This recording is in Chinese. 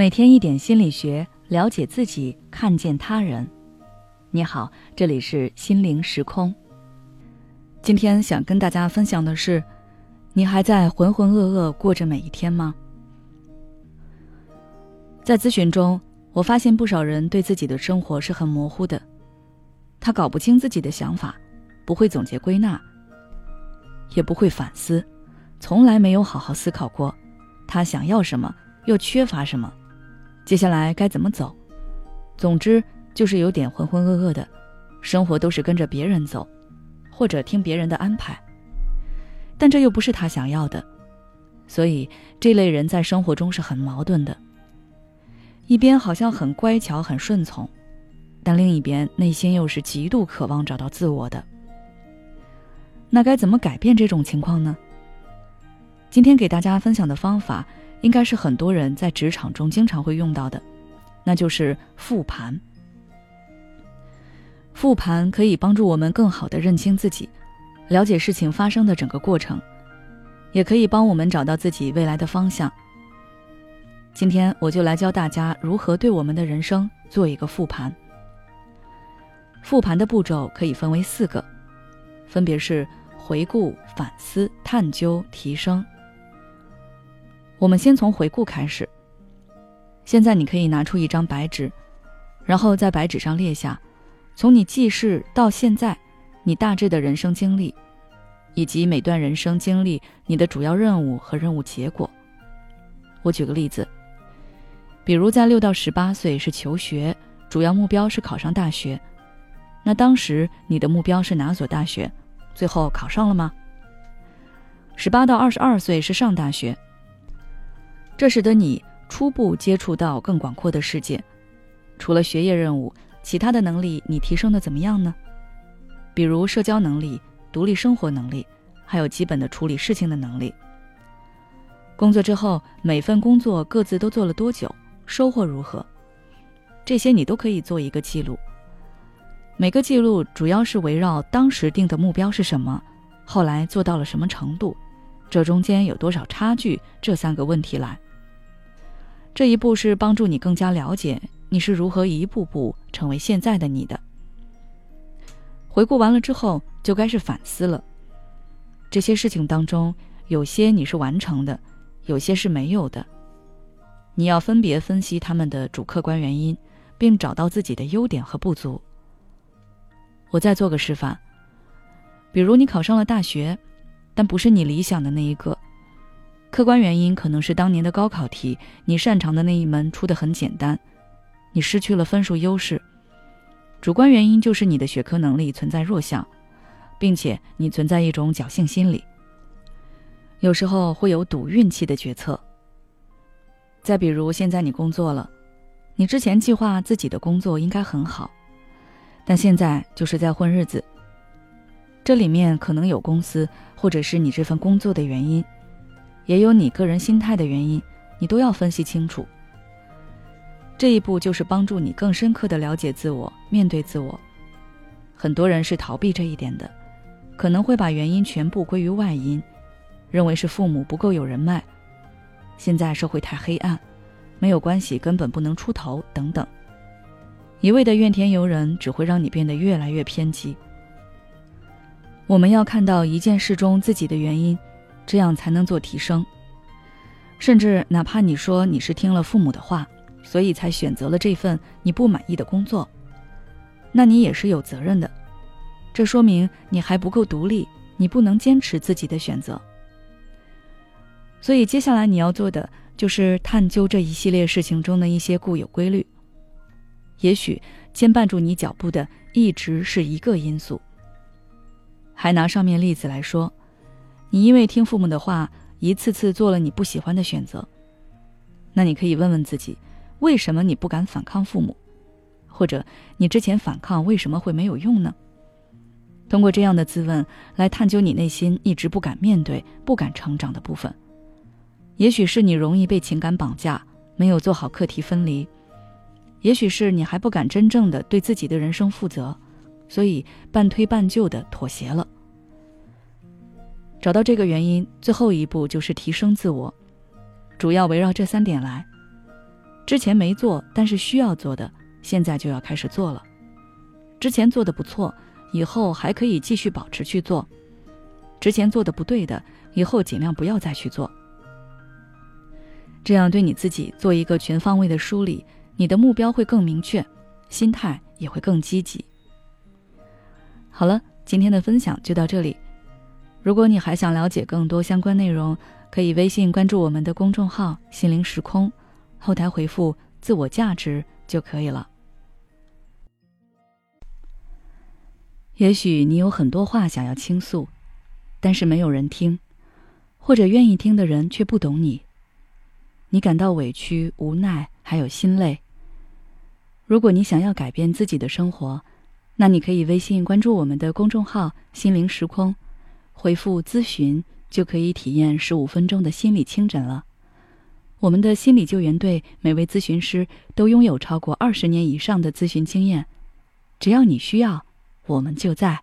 每天一点心理学，了解自己，看见他人。你好，这里是心灵时空。今天想跟大家分享的是，你还在浑浑噩噩过着每一天吗？在咨询中，我发现不少人对自己的生活是很模糊的，他搞不清自己的想法，不会总结归纳，也不会反思，从来没有好好思考过，他想要什么，又缺乏什么。接下来该怎么走？总之就是有点浑浑噩噩的，生活都是跟着别人走，或者听别人的安排。但这又不是他想要的，所以这类人在生活中是很矛盾的。一边好像很乖巧、很顺从，但另一边内心又是极度渴望找到自我的。那该怎么改变这种情况呢？今天给大家分享的方法。应该是很多人在职场中经常会用到的，那就是复盘。复盘可以帮助我们更好的认清自己，了解事情发生的整个过程，也可以帮我们找到自己未来的方向。今天我就来教大家如何对我们的人生做一个复盘。复盘的步骤可以分为四个，分别是回顾、反思、探究、提升。我们先从回顾开始。现在你可以拿出一张白纸，然后在白纸上列下，从你记事到现在，你大致的人生经历，以及每段人生经历你的主要任务和任务结果。我举个例子，比如在六到十八岁是求学，主要目标是考上大学，那当时你的目标是哪所大学？最后考上了吗？十八到二十二岁是上大学。这使得你初步接触到更广阔的世界，除了学业任务，其他的能力你提升的怎么样呢？比如社交能力、独立生活能力，还有基本的处理事情的能力。工作之后，每份工作各自都做了多久，收获如何？这些你都可以做一个记录。每个记录主要是围绕当时定的目标是什么，后来做到了什么程度，这中间有多少差距，这三个问题来。这一步是帮助你更加了解你是如何一步步成为现在的你的。回顾完了之后，就该是反思了。这些事情当中，有些你是完成的，有些是没有的。你要分别分析他们的主客观原因，并找到自己的优点和不足。我再做个示范。比如你考上了大学，但不是你理想的那一个。客观原因可能是当年的高考题，你擅长的那一门出的很简单，你失去了分数优势；主观原因就是你的学科能力存在弱项，并且你存在一种侥幸心理。有时候会有赌运气的决策。再比如现在你工作了，你之前计划自己的工作应该很好，但现在就是在混日子。这里面可能有公司或者是你这份工作的原因。也有你个人心态的原因，你都要分析清楚。这一步就是帮助你更深刻的了解自我，面对自我。很多人是逃避这一点的，可能会把原因全部归于外因，认为是父母不够有人脉，现在社会太黑暗，没有关系根本不能出头等等，一味的怨天尤人只会让你变得越来越偏激。我们要看到一件事中自己的原因。这样才能做提升。甚至哪怕你说你是听了父母的话，所以才选择了这份你不满意的工作，那你也是有责任的。这说明你还不够独立，你不能坚持自己的选择。所以接下来你要做的就是探究这一系列事情中的一些固有规律。也许牵绊住你脚步的一直是一个因素。还拿上面例子来说。你因为听父母的话，一次次做了你不喜欢的选择。那你可以问问自己，为什么你不敢反抗父母？或者你之前反抗为什么会没有用呢？通过这样的自问来探究你内心一直不敢面对、不敢成长的部分。也许是你容易被情感绑架，没有做好课题分离；也许是你还不敢真正的对自己的人生负责，所以半推半就的妥协了。找到这个原因，最后一步就是提升自我，主要围绕这三点来。之前没做但是需要做的，现在就要开始做了。之前做的不错，以后还可以继续保持去做；之前做的不对的，以后尽量不要再去做。这样对你自己做一个全方位的梳理，你的目标会更明确，心态也会更积极。好了，今天的分享就到这里。如果你还想了解更多相关内容，可以微信关注我们的公众号“心灵时空”，后台回复“自我价值”就可以了。也许你有很多话想要倾诉，但是没有人听，或者愿意听的人却不懂你。你感到委屈、无奈，还有心累。如果你想要改变自己的生活，那你可以微信关注我们的公众号“心灵时空”。回复咨询就可以体验十五分钟的心理清诊了。我们的心理救援队每位咨询师都拥有超过二十年以上的咨询经验，只要你需要，我们就在。